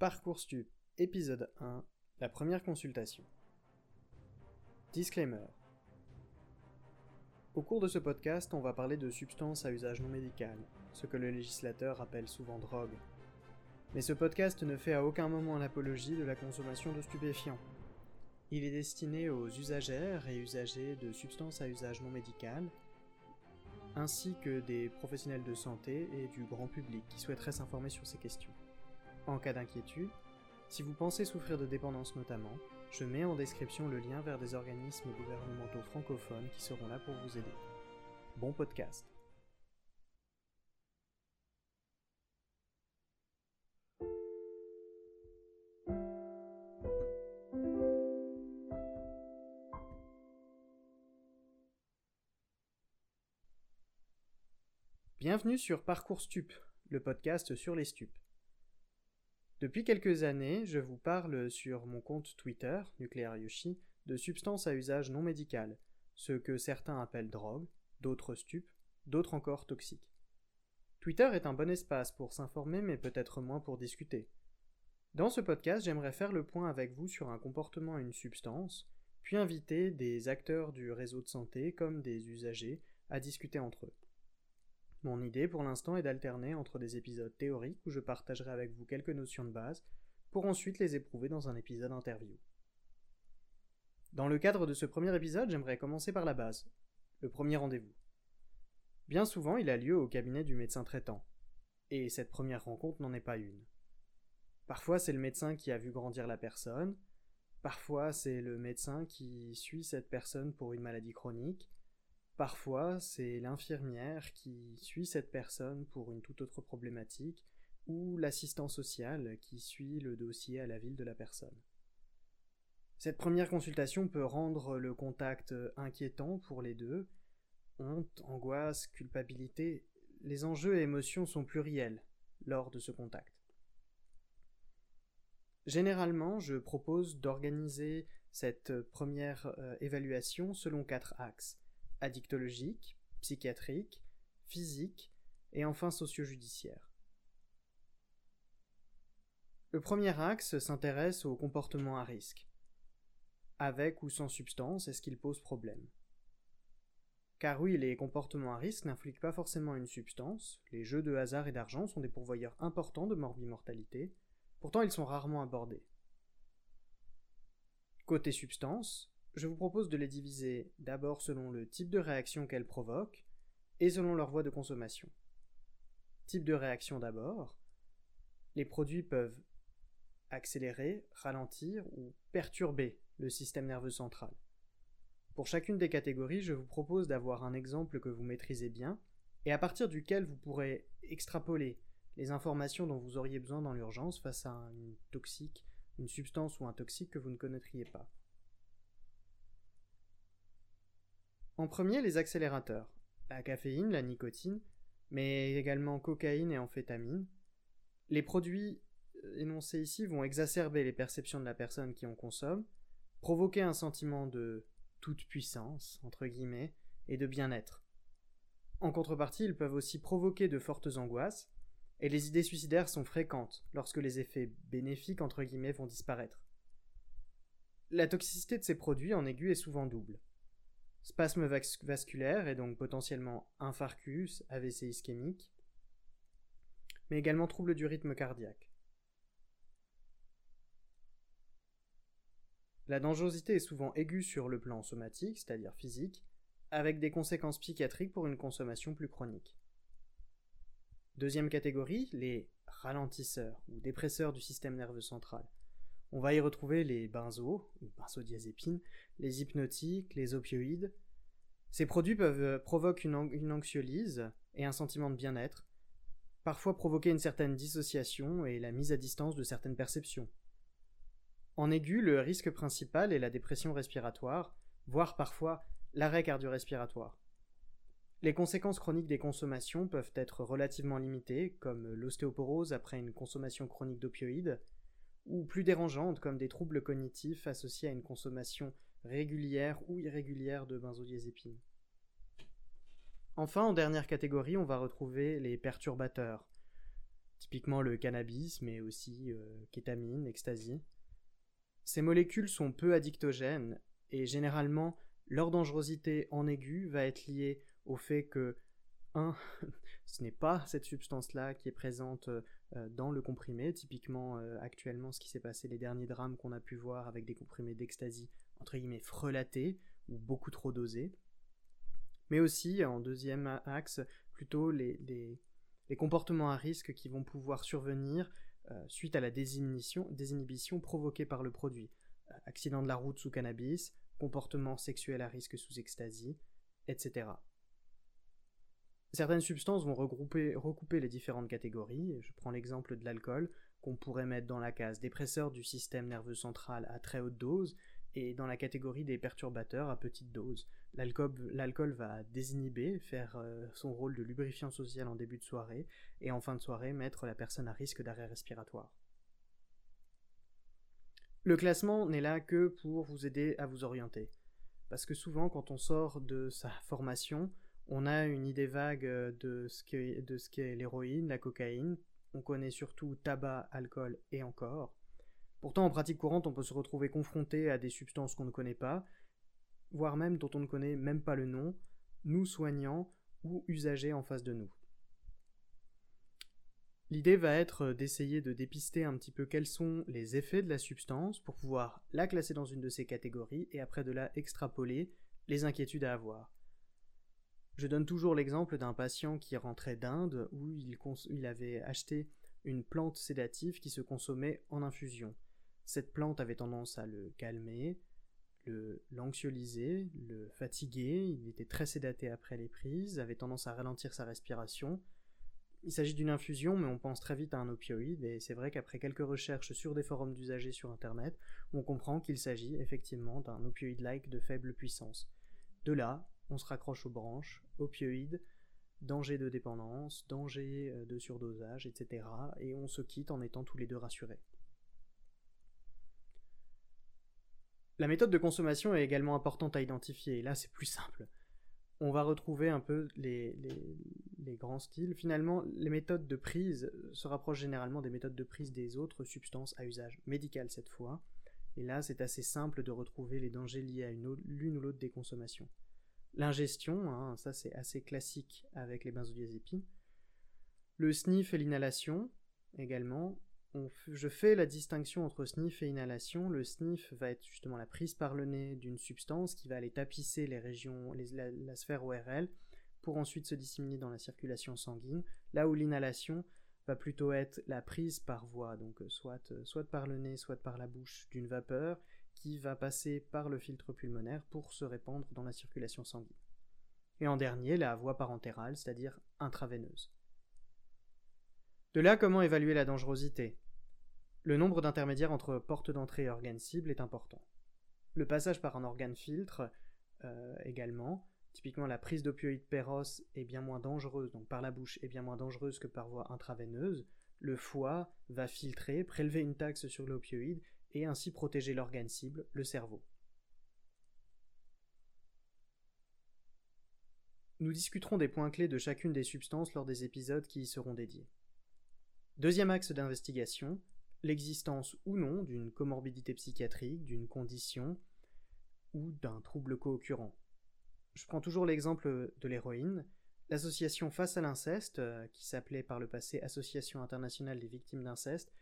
Parcours Stup, épisode 1, la première consultation. Disclaimer. Au cours de ce podcast, on va parler de substances à usage non médical, ce que le législateur appelle souvent drogue. Mais ce podcast ne fait à aucun moment l'apologie de la consommation de stupéfiants. Il est destiné aux usagères et usagers de substances à usage non médical, ainsi que des professionnels de santé et du grand public qui souhaiteraient s'informer sur ces questions. En cas d'inquiétude, si vous pensez souffrir de dépendance notamment, je mets en description le lien vers des organismes gouvernementaux francophones qui seront là pour vous aider. Bon podcast. Bienvenue sur Parcours Stup, le podcast sur les stupes. Depuis quelques années, je vous parle sur mon compte Twitter, Nuclear Yoshi, de substances à usage non médical, ce que certains appellent drogue, d'autres stupes, d'autres encore toxiques. Twitter est un bon espace pour s'informer mais peut-être moins pour discuter. Dans ce podcast, j'aimerais faire le point avec vous sur un comportement à une substance, puis inviter des acteurs du réseau de santé comme des usagers à discuter entre eux. Mon idée pour l'instant est d'alterner entre des épisodes théoriques où je partagerai avec vous quelques notions de base, pour ensuite les éprouver dans un épisode interview. Dans le cadre de ce premier épisode, j'aimerais commencer par la base, le premier rendez-vous. Bien souvent, il a lieu au cabinet du médecin traitant, et cette première rencontre n'en est pas une. Parfois, c'est le médecin qui a vu grandir la personne, parfois, c'est le médecin qui suit cette personne pour une maladie chronique, Parfois, c'est l'infirmière qui suit cette personne pour une toute autre problématique, ou l'assistant social qui suit le dossier à la ville de la personne. Cette première consultation peut rendre le contact inquiétant pour les deux. Honte, angoisse, culpabilité, les enjeux et émotions sont pluriels lors de ce contact. Généralement, je propose d'organiser cette première euh, évaluation selon quatre axes addictologique, psychiatrique, physique et enfin socio-judiciaire. Le premier axe s'intéresse au comportement à risque. Avec ou sans substance, est-ce qu'il pose problème? Car oui, les comportements à risque n'infliquent pas forcément une substance, les jeux de hasard et d'argent sont des pourvoyeurs importants de morbimortalité, pourtant ils sont rarement abordés. Côté substance, je vous propose de les diviser d'abord selon le type de réaction qu'elles provoquent et selon leur voie de consommation. Type de réaction d'abord. Les produits peuvent accélérer, ralentir ou perturber le système nerveux central. Pour chacune des catégories, je vous propose d'avoir un exemple que vous maîtrisez bien et à partir duquel vous pourrez extrapoler les informations dont vous auriez besoin dans l'urgence face à une toxique, une substance ou un toxique que vous ne connaîtriez pas. En premier, les accélérateurs. La caféine, la nicotine, mais également cocaïne et amphétamine. Les produits euh, énoncés ici vont exacerber les perceptions de la personne qui en consomme, provoquer un sentiment de toute puissance, entre guillemets, et de bien-être. En contrepartie, ils peuvent aussi provoquer de fortes angoisses, et les idées suicidaires sont fréquentes lorsque les effets bénéfiques, entre guillemets, vont disparaître. La toxicité de ces produits en aigu est souvent double. Spasme vasculaire et donc potentiellement infarctus, AVC ischémique, mais également troubles du rythme cardiaque. La dangerosité est souvent aiguë sur le plan somatique, c'est-à-dire physique, avec des conséquences psychiatriques pour une consommation plus chronique. Deuxième catégorie, les ralentisseurs ou dépresseurs du système nerveux central. On va y retrouver les benzos, benzodiazépines, les hypnotiques, les opioïdes. Ces produits peuvent euh, provoquer une, une anxiolyse et un sentiment de bien-être, parfois provoquer une certaine dissociation et la mise à distance de certaines perceptions. En aigu, le risque principal est la dépression respiratoire, voire parfois l'arrêt cardio-respiratoire. Les conséquences chroniques des consommations peuvent être relativement limitées, comme l'ostéoporose après une consommation chronique d'opioïdes, ou plus dérangeantes comme des troubles cognitifs associés à une consommation régulière ou irrégulière de benzodiazépines. Enfin, en dernière catégorie, on va retrouver les perturbateurs. typiquement le cannabis, mais aussi euh, kétamine, ecstasy. Ces molécules sont peu addictogènes et généralement leur dangerosité en aigu va être liée au fait que 1. ce n'est pas cette substance-là qui est présente euh, dans le comprimé. Typiquement, euh, actuellement, ce qui s'est passé, les derniers drames qu'on a pu voir avec des comprimés d'ecstasy, entre guillemets, frelatés ou beaucoup trop dosés. Mais aussi, en deuxième axe, plutôt les, comportements à risque qui vont pouvoir survenir euh, suite à la désinhibition, désinhibition provoquée par le produit. accident de la route sous cannabis, comportement sexuel à risque sous ecstasy, etc. Certaines substances vont regrouper, recouper les différentes catégories. Je prends l'exemple de l'alcool, qu'on pourrait mettre dans la case dépresseur du système nerveux central à très haute dose, et dans la catégorie des perturbateurs à petite dose. L'alcool va désinhiber, faire euh, son rôle de lubrifiant social en début de soirée, et en fin de soirée mettre la personne à risque d'arrêt respiratoire. Le classement n'est là que pour vous aider à vous orienter. Parce que souvent, quand on sort de sa formation, on a une idée vague euh, de ce qu'est l'héroïne, la cocaïne. On connaît surtout tabac, alcool et encore. Pourtant, en pratique courante, on peut se retrouver confronté à des substances qu'on ne connaît pas, voire même dont on ne connaît même pas le nom, nous soignants ou usagers en face de nous. L'idée va être d'essayer de dépister un petit peu quels sont les effets de la substance pour pouvoir la classer dans une de ces catégories et après de la extrapoler les inquiétudes à avoir. Je donne toujours l'exemple d'un patient qui rentrait d'Inde où il, avait acheté une plante sédative qui se consommait en infusion. Cette plante avait tendance à le calmer, l'anxioliser, le, fatiguer, il était très sédaté après les prises, avait tendance à ralentir sa respiration. Il s'agit d'une infusion, mais on pense très vite à un opioïde, et c'est vrai qu'après quelques recherches sur des forums d'usagers sur Internet, on comprend qu'il s'agit effectivement d'un opioïde-like de faible puissance. De là, on se raccroche aux branches, opioïdes, danger de dépendance, danger euh, de surdosage, etc. Et on se quitte en étant tous les deux rassurés. La méthode de consommation est également importante à identifier, et là c'est plus simple. On va retrouver un peu les, les, grands styles. Finalement, les méthodes de prise se rapprochent généralement des méthodes de prise des autres substances à usage médical cette fois. Et là, c'est assez simple de retrouver les dangers liés à l'une ou l'autre des consommations. L'ingestion, hein, ça c'est assez classique avec les benzodiazépines. Le sniff et l'inhalation également. je fais la distinction entre sniff et inhalation. Le sniff va être justement la prise par le nez d'une substance qui va aller tapisser les régions, la, sphère ORL pour ensuite se disséminer dans la circulation sanguine. Là où l'inhalation va plutôt être la prise par voie, donc euh, soit, euh, soit par le nez, soit par la bouche d'une vapeur qui va passer par le filtre pulmonaire pour se répandre dans la circulation sanguine. Et en dernier, la voie parentérale, c'est-à-dire intraveineuse. De là, comment évaluer la dangerosité? Le nombre d'intermédiaires entre porte d'entrée et organe cible est important. Le passage par un organe filtre euh, également, typiquement la prise d'opioïdes péros est bien moins dangereuse, donc par la bouche est bien moins dangereuse que par voie intraveineuse. Le foie va filtrer, prélever une taxe sur l'opioïde et ainsi protéger l'organe cible, le cerveau. Nous discuterons des points clés de chacune des substances lors des épisodes qui y seront dédiés. Deuxième axe d'investigation, l'existence ou non d'une comorbidité psychiatrique, d'une condition ou d'un trouble co-occurrent. Je prends toujours l'exemple de l'héroïne. L'association Face à l'inceste, euh, qui s'appelait par le passé Association internationale des victimes d'inceste,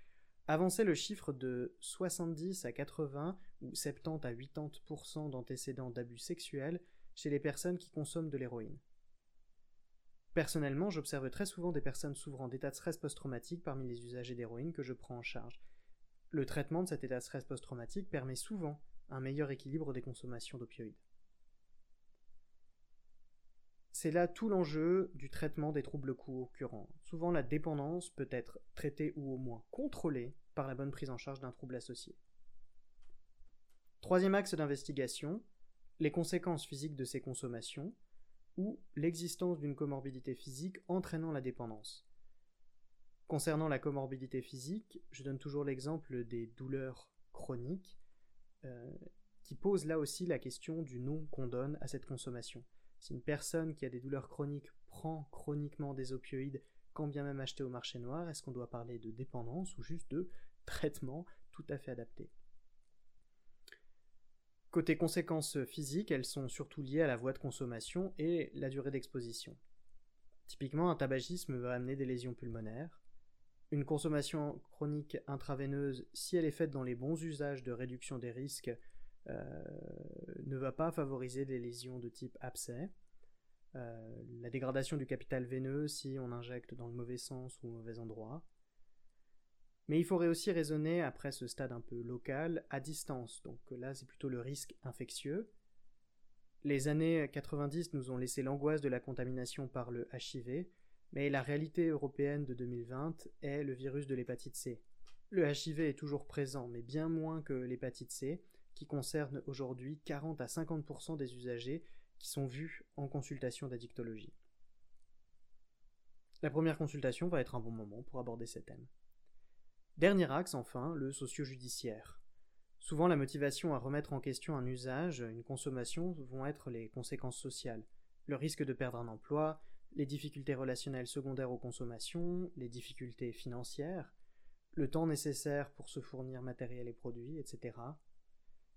avançait le chiffre de 70 à 80 ou 70 à 80% d'antécédents d'abus sexuels chez les personnes qui consomment de l'héroïne. Personnellement, j'observe très souvent des personnes souffrant d'état de stress post-traumatique parmi les usagers d'héroïne que je prends en charge. Le traitement de cet état de stress post-traumatique permet souvent un meilleur équilibre des consommations d'opioïdes. C'est là tout l'enjeu du traitement des troubles co-occurrents. Souvent, la dépendance peut être traitée ou au moins contrôlée par la bonne prise en charge d'un trouble associé. Troisième axe d'investigation, les conséquences physiques de ces consommations ou l'existence d'une comorbidité physique entraînant la dépendance. Concernant la comorbidité physique, je donne toujours l'exemple des douleurs chroniques, euh, qui pose là aussi la question du nom qu'on donne à cette consommation. Si une personne qui a des douleurs chroniques prend chroniquement des opioïdes quand bien même acheté au marché noir, est-ce qu'on doit parler de dépendance ou juste de traitement tout à fait adapté? Côté conséquences physiques, elles sont surtout liées à la voie de consommation et la durée d'exposition. Typiquement, un tabagisme va amener des lésions pulmonaires. Une consommation chronique intraveineuse, si elle est faite dans les bons usages de réduction des risques, euh, ne va pas favoriser des lésions de type abcès. Euh, la dégradation du capital veineux si on injecte dans le mauvais sens ou au mauvais endroit. Mais il faudrait aussi raisonner, après ce stade un peu local, à distance. Donc là, c'est plutôt le risque infectieux. Les années 90 nous ont laissé l'angoisse de la contamination par le HIV, mais la réalité européenne de 2020 est le virus de l'hépatite C. Le HIV est toujours présent, mais bien moins que l'hépatite C, qui concerne aujourd'hui 40 à 50% des usagers qui sont vus en consultation d'addictologie. La première consultation va être un bon moment pour aborder ces thèmes. Dernier axe, enfin, le socio-judiciaire. Souvent, la motivation à remettre en question un usage, une consommation, vont être les conséquences sociales. Le risque de perdre un emploi, les difficultés relationnelles secondaires aux consommations, les difficultés financières, le temps nécessaire pour se fournir matériel et produits, etc.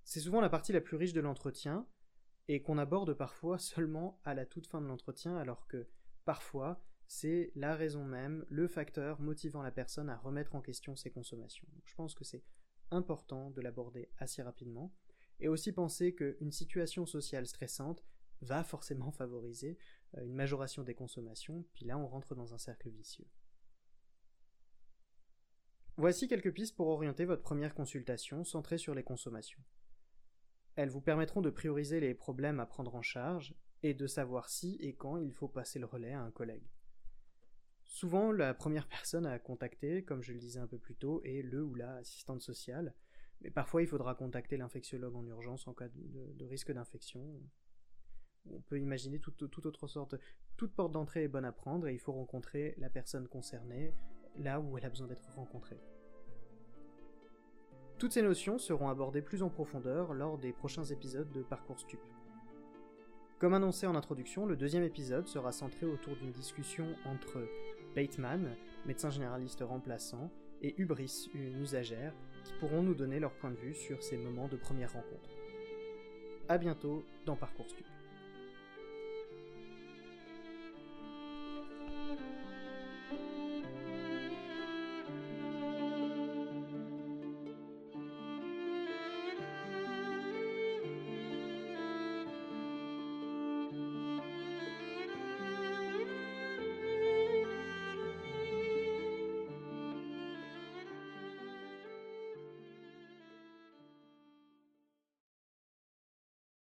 C'est souvent la partie la plus riche de l'entretien, et qu'on aborde parfois seulement à la toute fin de l'entretien, alors que parfois c'est la raison même, le facteur motivant la personne à remettre en question ses consommations. je pense que c'est important de l'aborder assez rapidement, et aussi penser qu'une situation sociale stressante va forcément favoriser euh, une majoration des consommations, puis là on rentre dans un cercle vicieux. Voici quelques pistes pour orienter votre première consultation centrée sur les consommations. Elles vous permettront de prioriser les problèmes à prendre en charge et de savoir si et quand il faut passer le relais à un collègue. Souvent, la première personne à contacter, comme je le disais un peu plus tôt, est le ou la assistante sociale, mais parfois il faudra contacter l'infectiologue en urgence en cas de, risque d'infection. On peut imaginer toute, toute, autre sorte. Toute porte d'entrée est bonne à prendre et il faut rencontrer la personne concernée là où elle a besoin d'être rencontrée. Toutes ces notions seront abordées plus en profondeur lors des prochains épisodes de Parcours Stup. Comme annoncé en introduction, le deuxième épisode sera centré autour d'une discussion entre Bateman, médecin généraliste remplaçant, et Hubris, une usagère, qui pourront nous donner leur point de vue sur ces moments de première rencontre. A bientôt dans Parcours Stup.